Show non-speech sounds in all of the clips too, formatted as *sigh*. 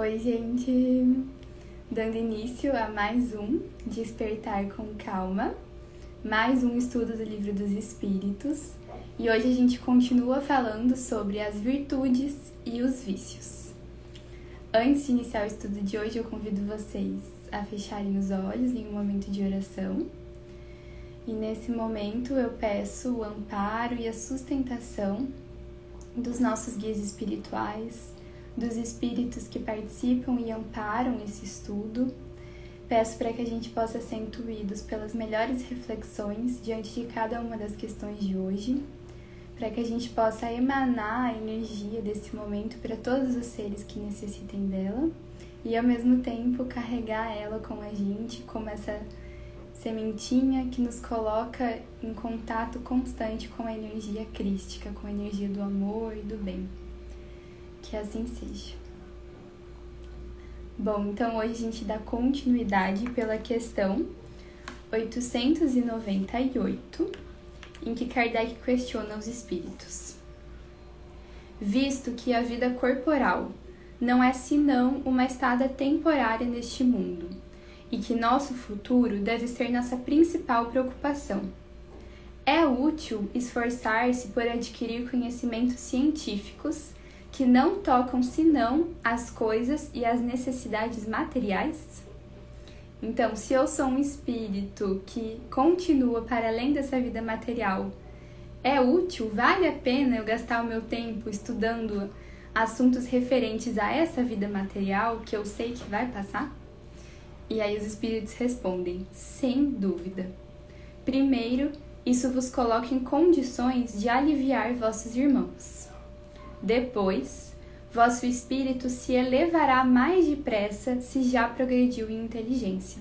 Oi, gente! Dando início a mais um Despertar com Calma, mais um estudo do Livro dos Espíritos. E hoje a gente continua falando sobre as virtudes e os vícios. Antes de iniciar o estudo de hoje, eu convido vocês a fecharem os olhos em um momento de oração. E nesse momento eu peço o amparo e a sustentação dos nossos guias espirituais, dos espíritos que participam e amparam esse estudo. Peço para que a gente possa ser intuídos pelas melhores reflexões diante de cada uma das questões de hoje, para que a gente possa emanar a energia desse momento para todos os seres que necessitem dela e ao mesmo tempo carregar ela com a gente como essa sementinha que nos coloca em contato constante com a energia crística, com a energia do amor e do bem. Que assim seja. Bom, então hoje a gente dá continuidade pela questão 898, em que Kardec questiona os espíritos. Visto que a vida corporal não é senão uma estada temporária neste mundo, e que nosso futuro deve ser nossa principal preocupação. É útil esforçar-se por adquirir conhecimentos científicos que não tocam senão as coisas e as necessidades materiais? Então, se eu sou um espírito que continua para além dessa vida material, é útil, vale a pena eu gastar o meu tempo estudando assuntos referentes a essa vida material que eu sei que vai passar? E aí os espíritos respondem: sem dúvida. Primeiro, isso vos coloca em condições de aliviar vossos irmãos. Depois, vosso espírito se elevará mais depressa se já progrediu em inteligência.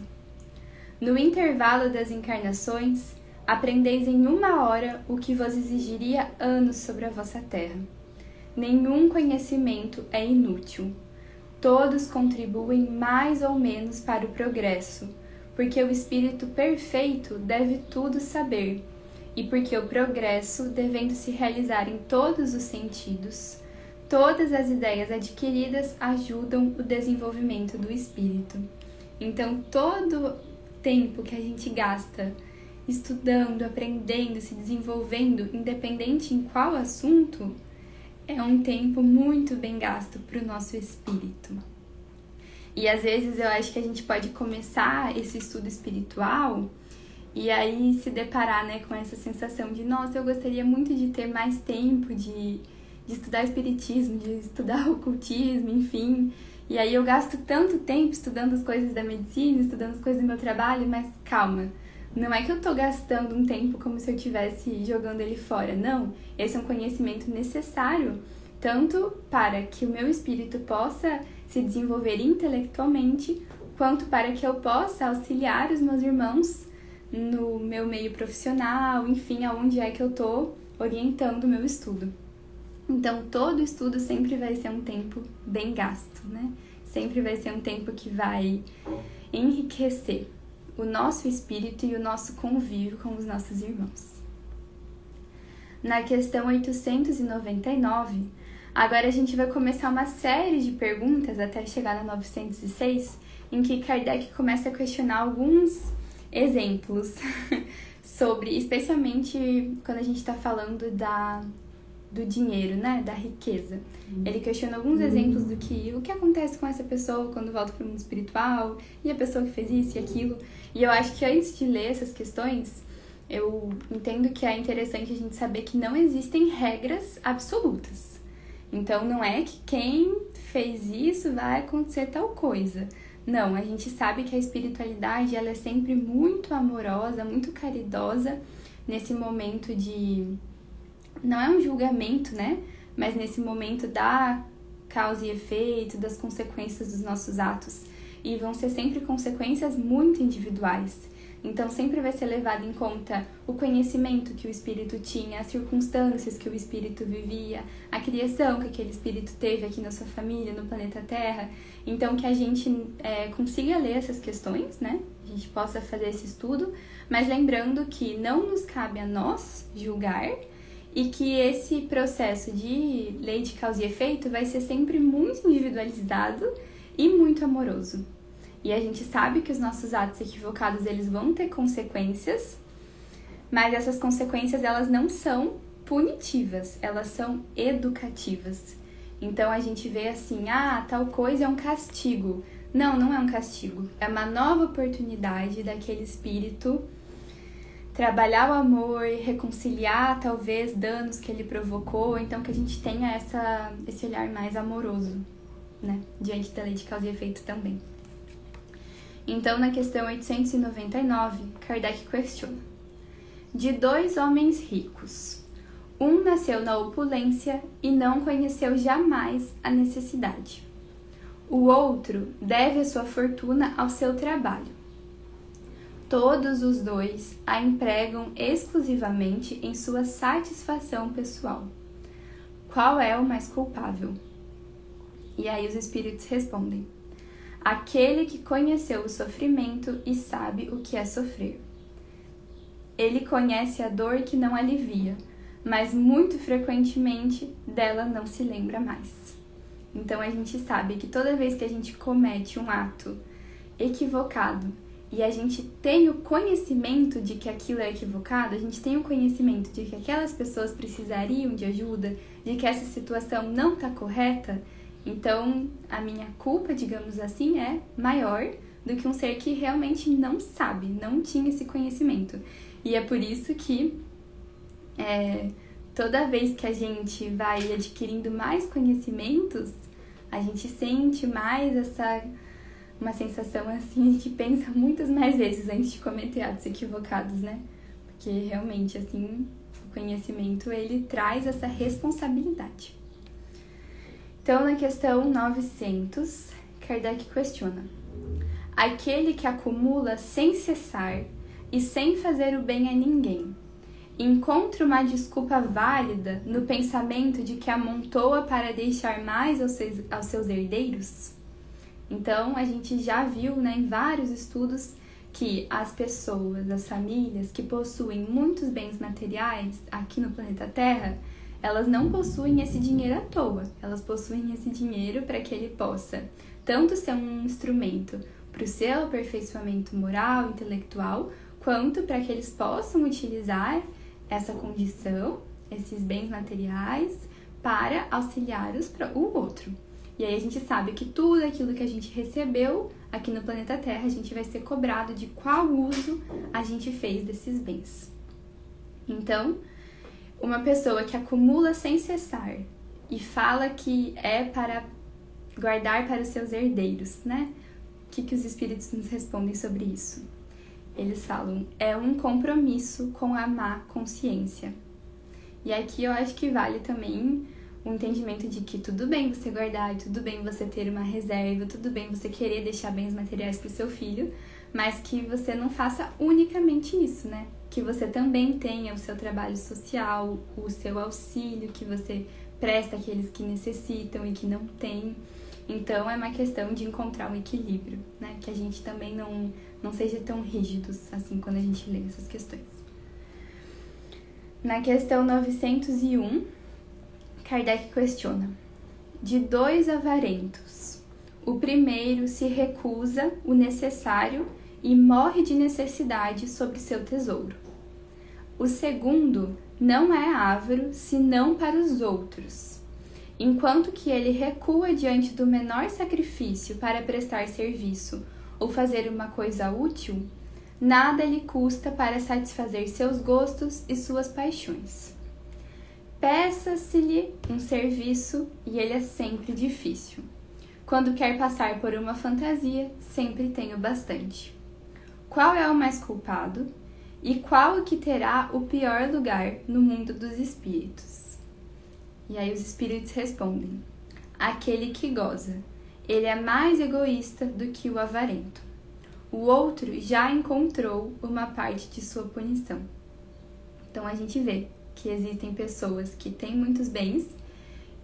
No intervalo das encarnações, aprendeis em uma hora o que vos exigiria anos sobre a vossa terra. Nenhum conhecimento é inútil Todos contribuem mais ou menos para o progresso, porque o espírito perfeito deve tudo saber, e porque o progresso, devendo se realizar em todos os sentidos, todas as ideias adquiridas ajudam o desenvolvimento do espírito. Então, todo tempo que a gente gasta estudando, aprendendo, se desenvolvendo, independente em qual assunto, é um tempo muito bem gasto para o nosso espírito. E às vezes eu acho que a gente pode começar esse estudo espiritual e aí se deparar né, com essa sensação de, nossa, eu gostaria muito de ter mais tempo de, de estudar espiritismo, de estudar *laughs* ocultismo, enfim. E aí eu gasto tanto tempo estudando as coisas da medicina, estudando as coisas do meu trabalho, mas calma não é que eu tô gastando um tempo como se eu estivesse jogando ele fora, não. Esse é um conhecimento necessário tanto para que o meu espírito possa se desenvolver intelectualmente, quanto para que eu possa auxiliar os meus irmãos no meu meio profissional, enfim, aonde é que eu tô orientando o meu estudo. Então, todo estudo sempre vai ser um tempo bem gasto, né? Sempre vai ser um tempo que vai enriquecer o nosso espírito e o nosso convívio com os nossos irmãos. Na questão 899, agora a gente vai começar uma série de perguntas até chegar na 906, em que Kardec começa a questionar alguns exemplos *laughs* sobre, especialmente quando a gente está falando da do dinheiro, né, da riqueza. Uhum. Ele questiona alguns exemplos do que o que acontece com essa pessoa quando volta para o mundo espiritual e a pessoa que fez isso e aquilo. E eu acho que antes de ler essas questões, eu entendo que é interessante a gente saber que não existem regras absolutas. Então não é que quem fez isso vai acontecer tal coisa. Não, a gente sabe que a espiritualidade ela é sempre muito amorosa, muito caridosa nesse momento de não é um julgamento, né? Mas nesse momento da causa e efeito, das consequências dos nossos atos. E vão ser sempre consequências muito individuais. Então, sempre vai ser levado em conta o conhecimento que o espírito tinha, as circunstâncias que o espírito vivia, a criação que aquele espírito teve aqui na sua família, no planeta Terra. Então, que a gente é, consiga ler essas questões, né? A gente possa fazer esse estudo, mas lembrando que não nos cabe a nós julgar e que esse processo de lei de causa e efeito vai ser sempre muito individualizado e muito amoroso. E a gente sabe que os nossos atos equivocados eles vão ter consequências, mas essas consequências elas não são punitivas, elas são educativas. Então a gente vê assim, ah, tal coisa é um castigo. Não, não é um castigo. É uma nova oportunidade daquele espírito trabalhar o amor, reconciliar talvez danos que ele provocou, então que a gente tenha essa, esse olhar mais amoroso, né, diante da lei de causa e efeito também. Então, na questão 899, Kardec questiona: De dois homens ricos, um nasceu na opulência e não conheceu jamais a necessidade. O outro deve a sua fortuna ao seu trabalho. Todos os dois a empregam exclusivamente em sua satisfação pessoal. Qual é o mais culpável? E aí os espíritos respondem: Aquele que conheceu o sofrimento e sabe o que é sofrer. Ele conhece a dor que não alivia, mas muito frequentemente dela não se lembra mais. Então a gente sabe que toda vez que a gente comete um ato equivocado e a gente tem o conhecimento de que aquilo é equivocado, a gente tem o conhecimento de que aquelas pessoas precisariam de ajuda, de que essa situação não está correta, então a minha culpa, digamos assim, é maior do que um ser que realmente não sabe, não tinha esse conhecimento. E é por isso que é, toda vez que a gente vai adquirindo mais conhecimentos, a gente sente mais essa uma sensação assim, a gente pensa muitas mais vezes antes de cometer atos equivocados, né? Porque realmente, assim, o conhecimento ele traz essa responsabilidade. Então, na questão 900, Kardec questiona: Aquele que acumula sem cessar e sem fazer o bem a ninguém, encontra uma desculpa válida no pensamento de que amontoa para deixar mais aos seus, aos seus herdeiros? Então, a gente já viu né, em vários estudos que as pessoas, as famílias que possuem muitos bens materiais aqui no planeta Terra, elas não possuem esse dinheiro à toa. Elas possuem esse dinheiro para que ele possa tanto ser um instrumento para o seu aperfeiçoamento moral, intelectual, quanto para que eles possam utilizar essa condição, esses bens materiais, para auxiliar os, o outro. E aí a gente sabe que tudo aquilo que a gente recebeu aqui no planeta Terra, a gente vai ser cobrado de qual uso a gente fez desses bens. Então, uma pessoa que acumula sem cessar e fala que é para guardar para os seus herdeiros, né? O que, que os espíritos nos respondem sobre isso? Eles falam, é um compromisso com a má consciência. E aqui eu acho que vale também o entendimento de que tudo bem você guardar, tudo bem você ter uma reserva, tudo bem você querer deixar bens materiais para o seu filho, mas que você não faça unicamente isso, né? Que você também tenha o seu trabalho social, o seu auxílio que você presta àqueles que necessitam e que não têm. Então é uma questão de encontrar um equilíbrio, né? Que a gente também não, não seja tão rígidos assim quando a gente lê essas questões. Na questão 901, Kardec questiona: de dois avarentos, o primeiro se recusa o necessário e morre de necessidade sobre seu tesouro. O segundo não é avaro senão para os outros. Enquanto que ele recua diante do menor sacrifício para prestar serviço ou fazer uma coisa útil, nada lhe custa para satisfazer seus gostos e suas paixões. Peça-se-lhe um serviço e ele é sempre difícil. Quando quer passar por uma fantasia, sempre tem o bastante. Qual é o mais culpado? E qual o que terá o pior lugar no mundo dos espíritos? E aí os espíritos respondem: aquele que goza. Ele é mais egoísta do que o avarento. O outro já encontrou uma parte de sua punição. Então a gente vê que existem pessoas que têm muitos bens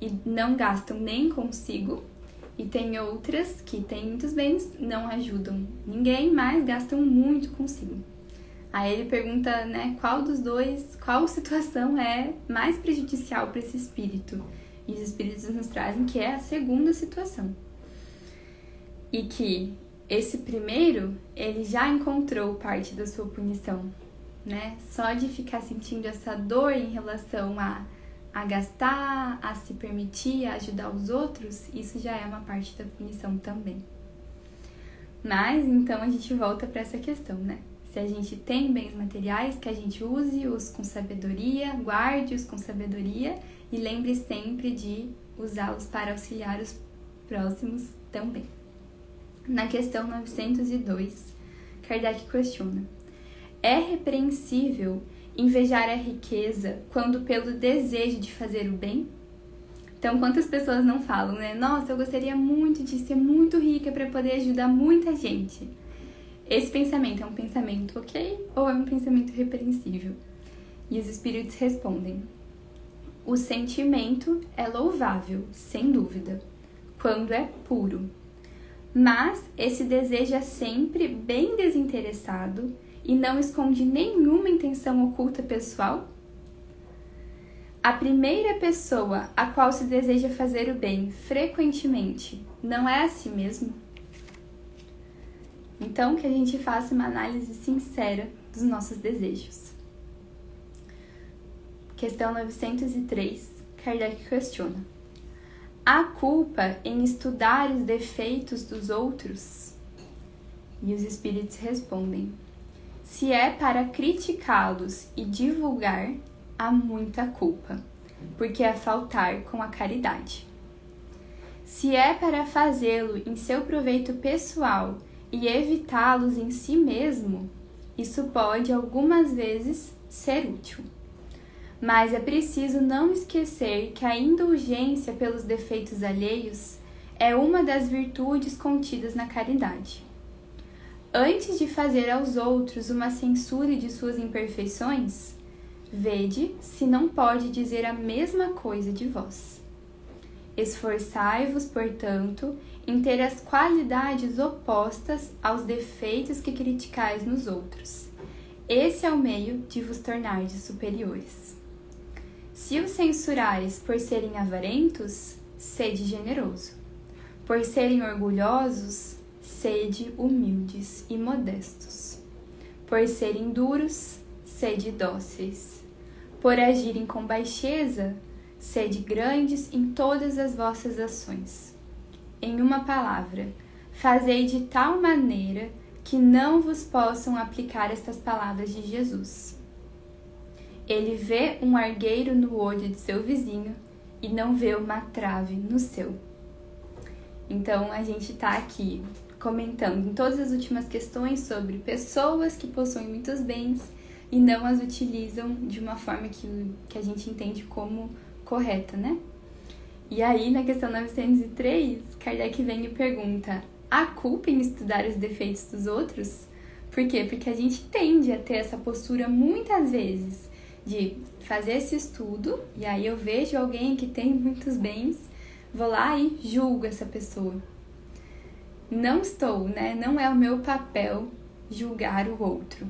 e não gastam nem consigo, e tem outras que têm muitos bens, não ajudam ninguém, mas gastam muito consigo. Aí ele pergunta, né, qual dos dois, qual situação é mais prejudicial para esse espírito? E os espíritos nos trazem que é a segunda situação. E que esse primeiro, ele já encontrou parte da sua punição, né? Só de ficar sentindo essa dor em relação a, a gastar, a se permitir, a ajudar os outros, isso já é uma parte da punição também. Mas então a gente volta para essa questão, né? Se a gente tem bens materiais, que a gente use-os com sabedoria, guarde-os com sabedoria e lembre sempre de usá-los para auxiliar os próximos também. Na questão 902, Kardec questiona: É repreensível invejar a riqueza quando pelo desejo de fazer o bem? Então, quantas pessoas não falam, né? Nossa, eu gostaria muito de ser muito rica para poder ajudar muita gente. Esse pensamento é um pensamento ok ou é um pensamento repreensível? E os espíritos respondem: o sentimento é louvável, sem dúvida, quando é puro. Mas esse desejo é sempre bem desinteressado e não esconde nenhuma intenção oculta pessoal? A primeira pessoa a qual se deseja fazer o bem frequentemente não é a si mesmo? Então, que a gente faça uma análise sincera dos nossos desejos. Questão 903, Kardec questiona: Há culpa em estudar os defeitos dos outros? E os espíritos respondem: Se é para criticá-los e divulgar, há muita culpa, porque é faltar com a caridade. Se é para fazê-lo em seu proveito pessoal e evitá-los em si mesmo, isso pode algumas vezes ser útil. Mas é preciso não esquecer que a indulgência pelos defeitos alheios é uma das virtudes contidas na caridade. Antes de fazer aos outros uma censura de suas imperfeições, vede se não pode dizer a mesma coisa de vós. Esforçai-vos, portanto, em ter as qualidades opostas aos defeitos que criticais nos outros. Esse é o meio de vos tornardes superiores. Se os censurais por serem avarentos, sede generoso. Por serem orgulhosos, sede humildes e modestos. Por serem duros, sede dóceis. Por agirem com baixeza, sede grandes em todas as vossas ações. Em uma palavra, fazei de tal maneira que não vos possam aplicar estas palavras de Jesus ele vê um argueiro no olho de seu vizinho e não vê uma trave no seu. Então a gente está aqui comentando em todas as últimas questões sobre pessoas que possuem muitos bens e não as utilizam de uma forma que, que a gente entende como correta, né? E aí, na questão 903, Kardec vem e pergunta: há culpa em estudar os defeitos dos outros? Por quê? Porque a gente tende a ter essa postura muitas vezes de fazer esse estudo e aí eu vejo alguém que tem muitos bens, vou lá e julgo essa pessoa. Não estou, né? Não é o meu papel julgar o outro.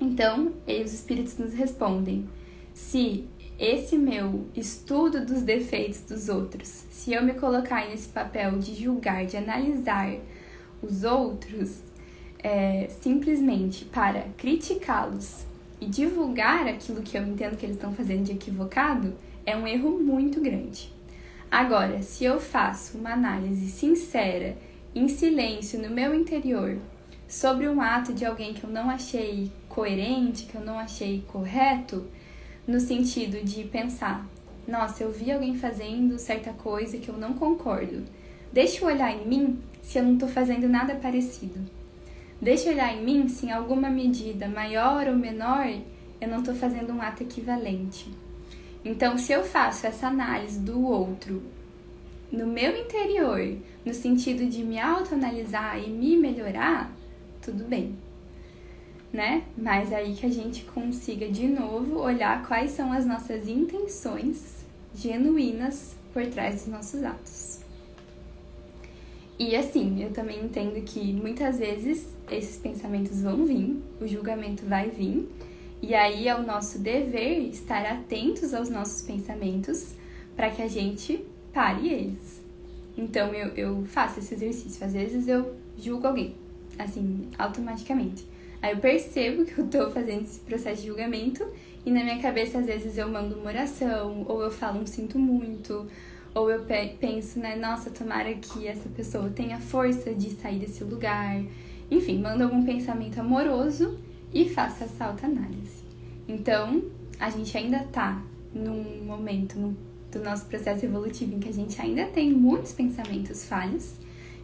Então, os espíritos nos respondem: se esse meu estudo dos defeitos dos outros, se eu me colocar nesse papel de julgar, de analisar os outros, é, simplesmente para criticá-los e divulgar aquilo que eu entendo que eles estão fazendo de equivocado é um erro muito grande. Agora, se eu faço uma análise sincera, em silêncio, no meu interior, sobre um ato de alguém que eu não achei coerente, que eu não achei correto, no sentido de pensar: nossa, eu vi alguém fazendo certa coisa que eu não concordo. Deixa eu olhar em mim se eu não estou fazendo nada parecido. Deixa eu olhar em mim se em alguma medida maior ou menor eu não estou fazendo um ato equivalente. Então, se eu faço essa análise do outro no meu interior, no sentido de me autoanalisar e me melhorar, tudo bem. Né? Mas aí que a gente consiga de novo olhar quais são as nossas intenções genuínas por trás dos nossos atos. E assim, eu também entendo que muitas vezes esses pensamentos vão vir, o julgamento vai vir, e aí é o nosso dever estar atentos aos nossos pensamentos para que a gente pare eles. Então eu, eu faço esse exercício. Às vezes eu julgo alguém, assim, automaticamente. Aí eu percebo que eu tô fazendo esse processo de julgamento e na minha cabeça às vezes eu mando uma oração, ou eu falo um sinto muito, ou eu penso, né, nossa, tomara que essa pessoa tenha força de sair desse lugar. Enfim, mando algum pensamento amoroso e faço essa autoanálise. Então, a gente ainda tá num momento num, do nosso processo evolutivo em que a gente ainda tem muitos pensamentos falhos.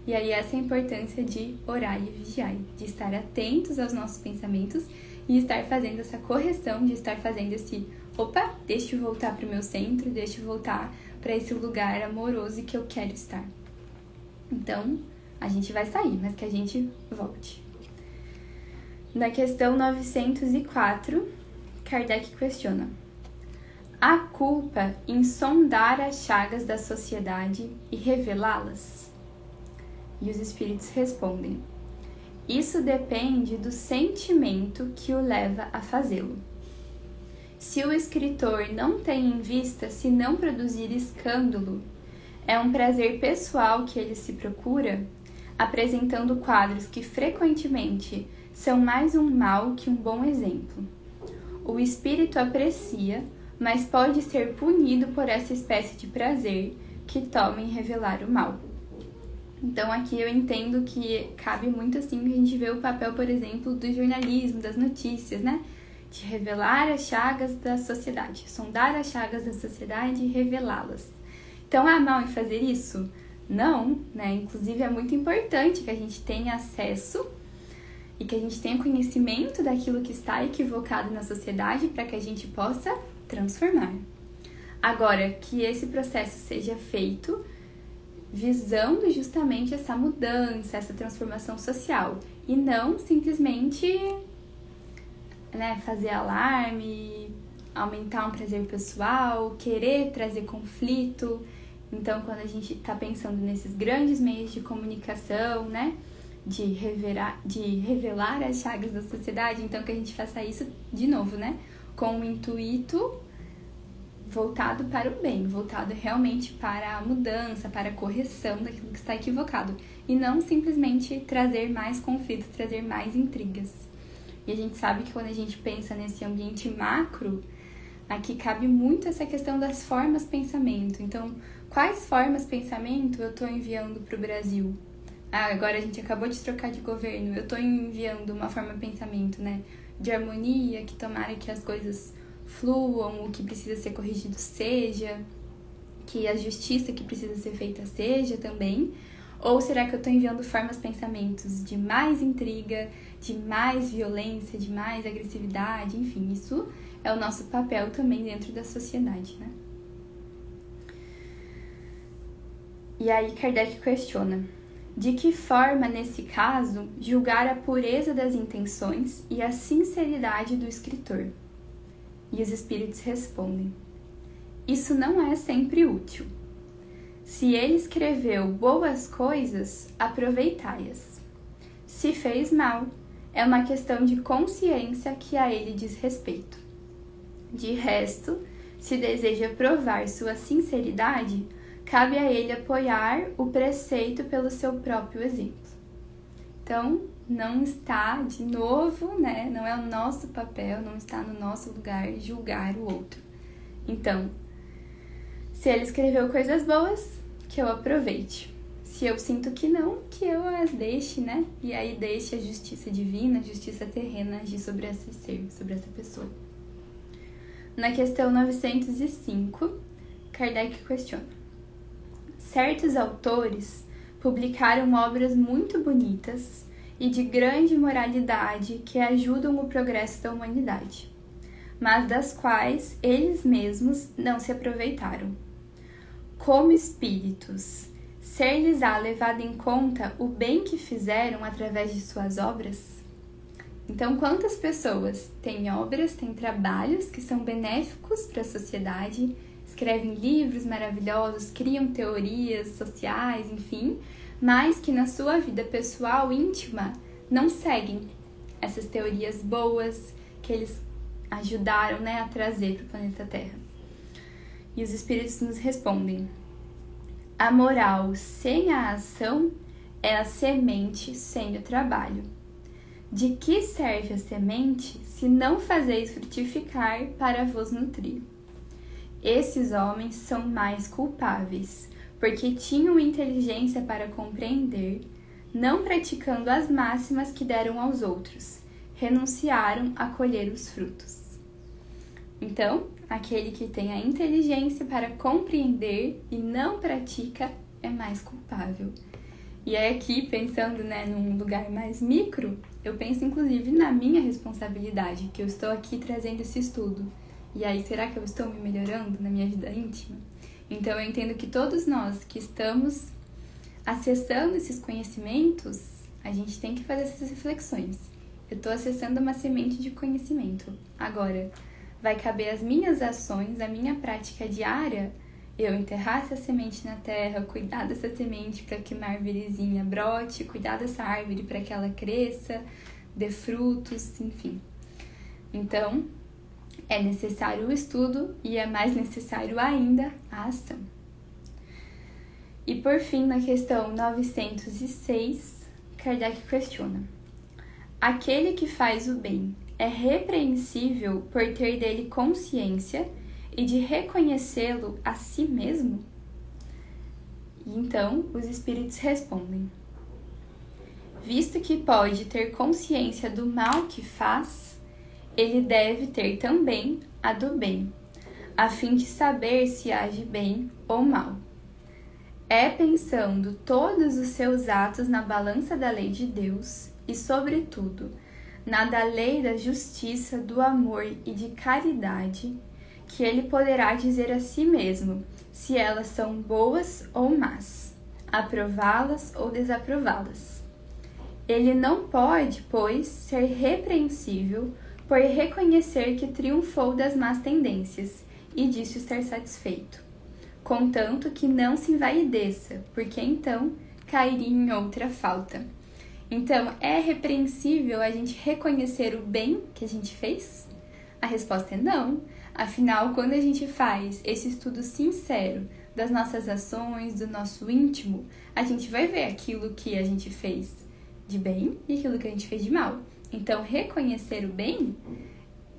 E aí essa é a importância de orar e vigiar, de estar atentos aos nossos pensamentos e estar fazendo essa correção, de estar fazendo esse, opa, deixa eu voltar para o meu centro, deixa eu voltar para esse lugar amoroso que eu quero estar. Então, a gente vai sair, mas que a gente volte. Na questão 904, Kardec questiona: Há culpa em sondar as chagas da sociedade e revelá-las? E os espíritos respondem: Isso depende do sentimento que o leva a fazê-lo. Se o escritor não tem em vista se não produzir escândalo, é um prazer pessoal que ele se procura, apresentando quadros que frequentemente são mais um mal que um bom exemplo. O espírito aprecia, mas pode ser punido por essa espécie de prazer que toma em revelar o mal. Então aqui eu entendo que cabe muito assim que a gente vê o papel, por exemplo, do jornalismo, das notícias, né? De revelar as chagas da sociedade, sondar as chagas da sociedade e revelá-las. Então há mal em fazer isso? Não, né? Inclusive é muito importante que a gente tenha acesso e que a gente tenha conhecimento daquilo que está equivocado na sociedade para que a gente possa transformar. Agora, que esse processo seja feito visando justamente essa mudança, essa transformação social e não simplesmente né, fazer alarme, aumentar um prazer pessoal, querer trazer conflito. Então, quando a gente está pensando nesses grandes meios de comunicação, né, de, revelar, de revelar as chagas da sociedade, então que a gente faça isso de novo, né, com o intuito voltado para o bem, voltado realmente para a mudança, para a correção daquilo que está equivocado, e não simplesmente trazer mais conflitos, trazer mais intrigas. E a gente sabe que quando a gente pensa nesse ambiente macro, aqui cabe muito essa questão das formas pensamento. Então, quais formas pensamento eu estou enviando para o Brasil? Ah, agora a gente acabou de trocar de governo, eu estou enviando uma forma pensamento, né? De harmonia, que tomara que as coisas fluam, o que precisa ser corrigido seja, que a justiça que precisa ser feita seja também? Ou será que eu estou enviando formas, pensamentos de mais intriga, de mais violência, de mais agressividade? Enfim, isso é o nosso papel também dentro da sociedade, né? E aí Kardec questiona: de que forma, nesse caso, julgar a pureza das intenções e a sinceridade do escritor? E os espíritos respondem: Isso não é sempre útil. Se ele escreveu boas coisas, aproveitai-as. Se fez mal, é uma questão de consciência que a ele diz respeito. De resto, se deseja provar sua sinceridade, cabe a ele apoiar o preceito pelo seu próprio exemplo. Então, não está, de novo, né? Não é o nosso papel, não está no nosso lugar julgar o outro. Então, se ele escreveu coisas boas, que eu aproveite. Se eu sinto que não, que eu as deixe, né? E aí deixe a justiça divina, a justiça terrena agir sobre esse ser, sobre essa pessoa. Na questão 905, Kardec questiona: Certos autores publicaram obras muito bonitas e de grande moralidade que ajudam o progresso da humanidade, mas das quais eles mesmos não se aproveitaram. Como espíritos, ser-lhes-á levado em conta o bem que fizeram através de suas obras? Então, quantas pessoas têm obras, têm trabalhos que são benéficos para a sociedade, escrevem livros maravilhosos, criam teorias sociais, enfim, mas que na sua vida pessoal íntima não seguem essas teorias boas que eles ajudaram né, a trazer para o planeta Terra. E os espíritos nos respondem: A moral sem a ação é a semente sem o trabalho. De que serve a semente se não fazeis frutificar para vos nutrir? Esses homens são mais culpáveis, porque tinham inteligência para compreender, não praticando as máximas que deram aos outros, renunciaram a colher os frutos. Então, aquele que tem a inteligência para compreender e não pratica é mais culpável. E aí aqui, pensando né, num lugar mais micro, eu penso inclusive na minha responsabilidade, que eu estou aqui trazendo esse estudo. E aí, será que eu estou me melhorando na minha vida íntima? Então, eu entendo que todos nós que estamos acessando esses conhecimentos, a gente tem que fazer essas reflexões. Eu estou acessando uma semente de conhecimento. Agora, vai caber as minhas ações, a minha prática diária eu enterrar essa semente na terra, cuidar dessa semente para que uma árvorezinha brote, cuidar dessa árvore para que ela cresça, dê frutos, enfim. Então, é necessário o estudo e é mais necessário ainda a ação. E por fim, na questão 906, Kardec questiona: Aquele que faz o bem é repreensível por ter dele consciência e de reconhecê-lo a si mesmo? E então os espíritos respondem: Visto que pode ter consciência do mal que faz, ele deve ter também a do bem, a fim de saber se age bem ou mal. É pensando todos os seus atos na balança da lei de Deus e, sobretudo, na da lei da justiça, do amor e de caridade que ele poderá dizer a si mesmo se elas são boas ou más, aprová-las ou desaprová-las. Ele não pode, pois, ser repreensível por reconhecer que triunfou das más tendências e disso estar satisfeito, contanto que não se envaideça, porque então cairia em outra falta. Então, é repreensível a gente reconhecer o bem que a gente fez? A resposta é não. Afinal, quando a gente faz esse estudo sincero das nossas ações, do nosso íntimo, a gente vai ver aquilo que a gente fez de bem e aquilo que a gente fez de mal. Então, reconhecer o bem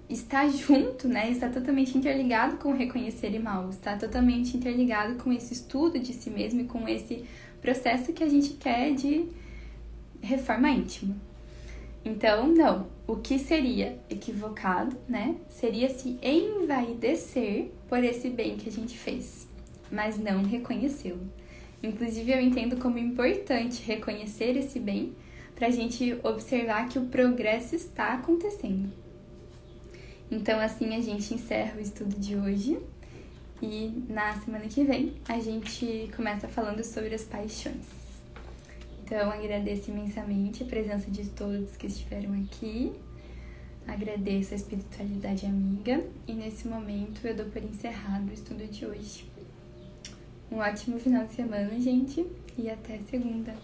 está junto, né? Está totalmente interligado com reconhecer o mal, está totalmente interligado com esse estudo de si mesmo e com esse processo que a gente quer de reforma íntima. Então, não. O que seria equivocado, né? Seria se envaidecer por esse bem que a gente fez, mas não reconhecê-lo. Inclusive, eu entendo como importante reconhecer esse bem para a gente observar que o progresso está acontecendo. Então, assim a gente encerra o estudo de hoje e na semana que vem a gente começa falando sobre as paixões. Então, agradeço imensamente a presença de todos que estiveram aqui. Agradeço a espiritualidade amiga e nesse momento eu dou por encerrado o estudo de hoje. Um ótimo final de semana, gente, e até segunda.